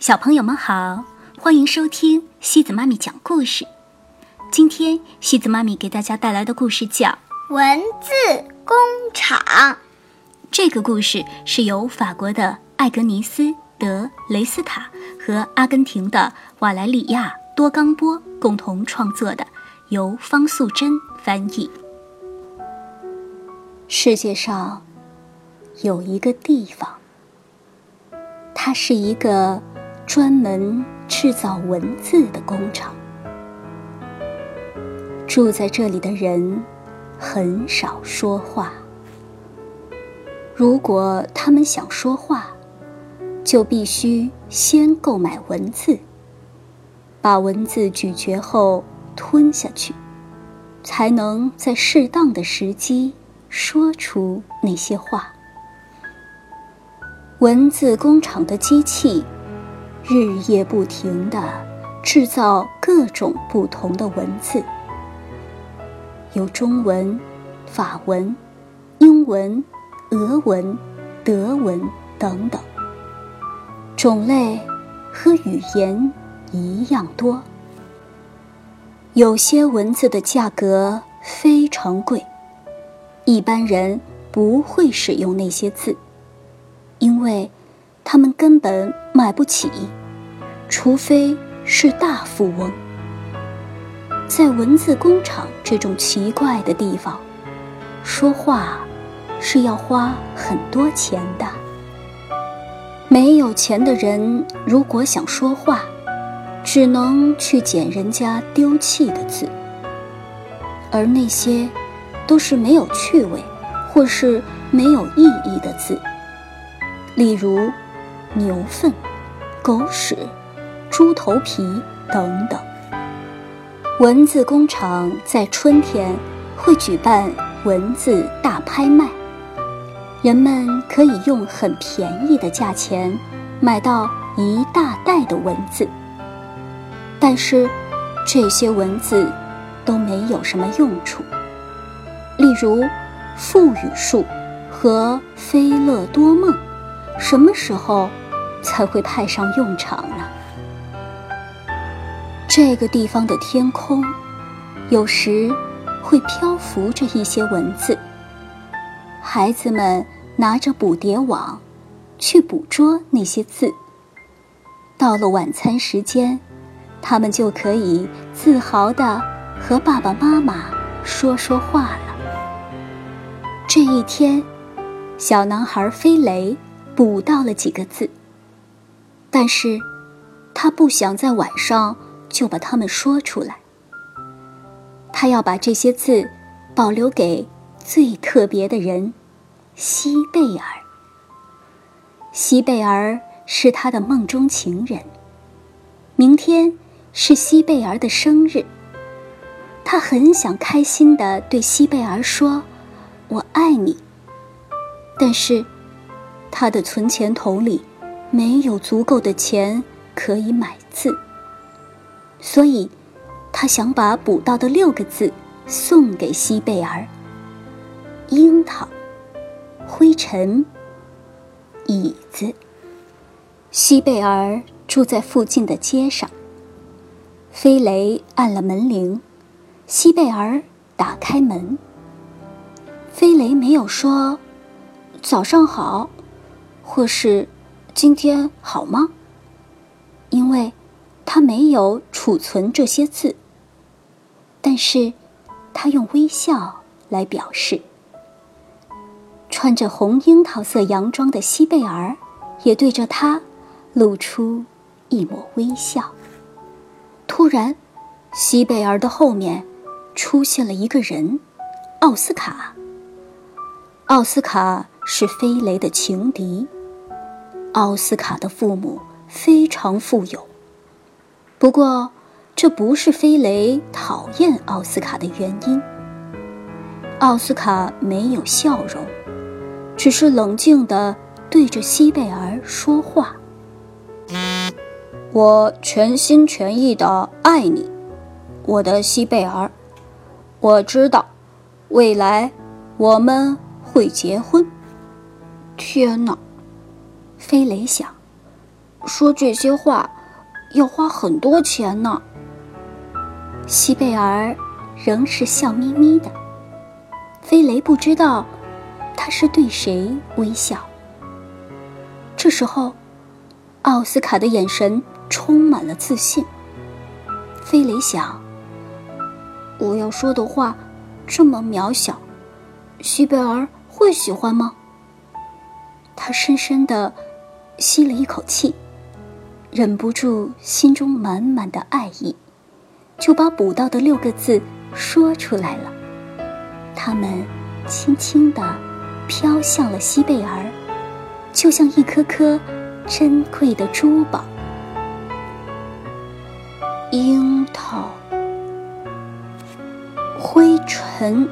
小朋友们好，欢迎收听西子妈咪讲故事。今天西子妈咪给大家带来的故事叫《文字工厂》。这个故事是由法国的艾格尼斯·德雷斯塔和阿根廷的瓦莱里亚·多冈波共同创作的，由方素珍翻译。世界上有一个地方，它是一个。专门制造文字的工厂，住在这里的人很少说话。如果他们想说话，就必须先购买文字，把文字咀嚼后吞下去，才能在适当的时机说出那些话。文字工厂的机器。日夜不停地制造各种不同的文字，有中文、法文、英文、俄文、德文等等，种类和语言一样多。有些文字的价格非常贵，一般人不会使用那些字，因为。他们根本买不起，除非是大富翁。在文字工厂这种奇怪的地方，说话是要花很多钱的。没有钱的人如果想说话，只能去捡人家丢弃的字，而那些都是没有趣味或是没有意义的字，例如。牛粪、狗屎、猪头皮等等。文字工厂在春天会举办文字大拍卖，人们可以用很便宜的价钱买到一大袋的文字。但是，这些文字都没有什么用处。例如，富语术和飞乐多梦，什么时候？才会派上用场呢。这个地方的天空，有时会漂浮着一些文字。孩子们拿着捕蝶网，去捕捉那些字。到了晚餐时间，他们就可以自豪地和爸爸妈妈说说话了。这一天，小男孩飞雷捕到了几个字。但是，他不想在晚上就把它们说出来。他要把这些字保留给最特别的人——西贝尔。西贝尔是他的梦中情人。明天是西贝尔的生日，他很想开心地对西贝尔说：“我爱你。”但是，他的存钱筒里。没有足够的钱可以买字，所以他想把捕到的六个字送给西贝尔：樱桃、灰尘、椅子。西贝尔住在附近的街上。飞雷按了门铃，西贝尔打开门。飞雷没有说“早上好”，或是。今天好吗？因为他没有储存这些字，但是他用微笑来表示。穿着红樱桃色洋装的西贝尔也对着他露出一抹微笑。突然，西贝尔的后面出现了一个人——奥斯卡。奥斯卡是飞雷的情敌。奥斯卡的父母非常富有，不过这不是飞雷讨厌奥斯卡的原因。奥斯卡没有笑容，只是冷静地对着西贝尔说话：“我全心全意地爱你，我的西贝尔。我知道，未来我们会结婚。”天哪！飞雷想：“说这些话要花很多钱呢。西贝尔仍是笑眯眯的。飞雷不知道他是对谁微笑。这时候，奥斯卡的眼神充满了自信。飞雷想：我要说的话这么渺小，西贝尔会喜欢吗？他深深的吸了一口气，忍不住心中满满的爱意，就把补到的六个字说出来了。他们轻轻地飘向了西贝尔，就像一颗颗珍贵的珠宝。樱桃、灰尘、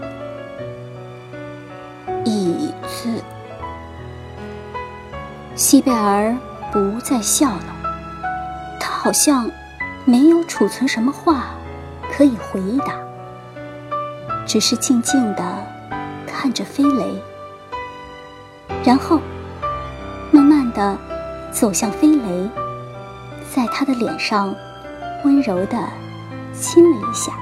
椅子。西贝尔不再笑了，好像没有储存什么话可以回答，只是静静的看着飞雷，然后慢慢的走向飞雷，在他的脸上温柔的亲了一下。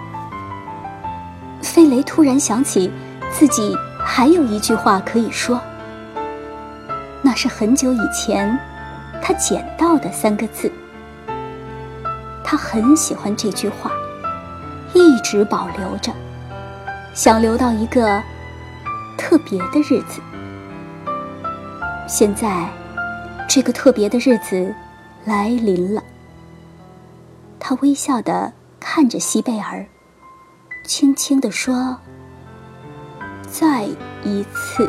飞雷突然想起自己还有一句话可以说。那是很久以前，他捡到的三个字。他很喜欢这句话，一直保留着，想留到一个特别的日子。现在，这个特别的日子来临了。他微笑的看着西贝尔，轻轻的说：“再一次。”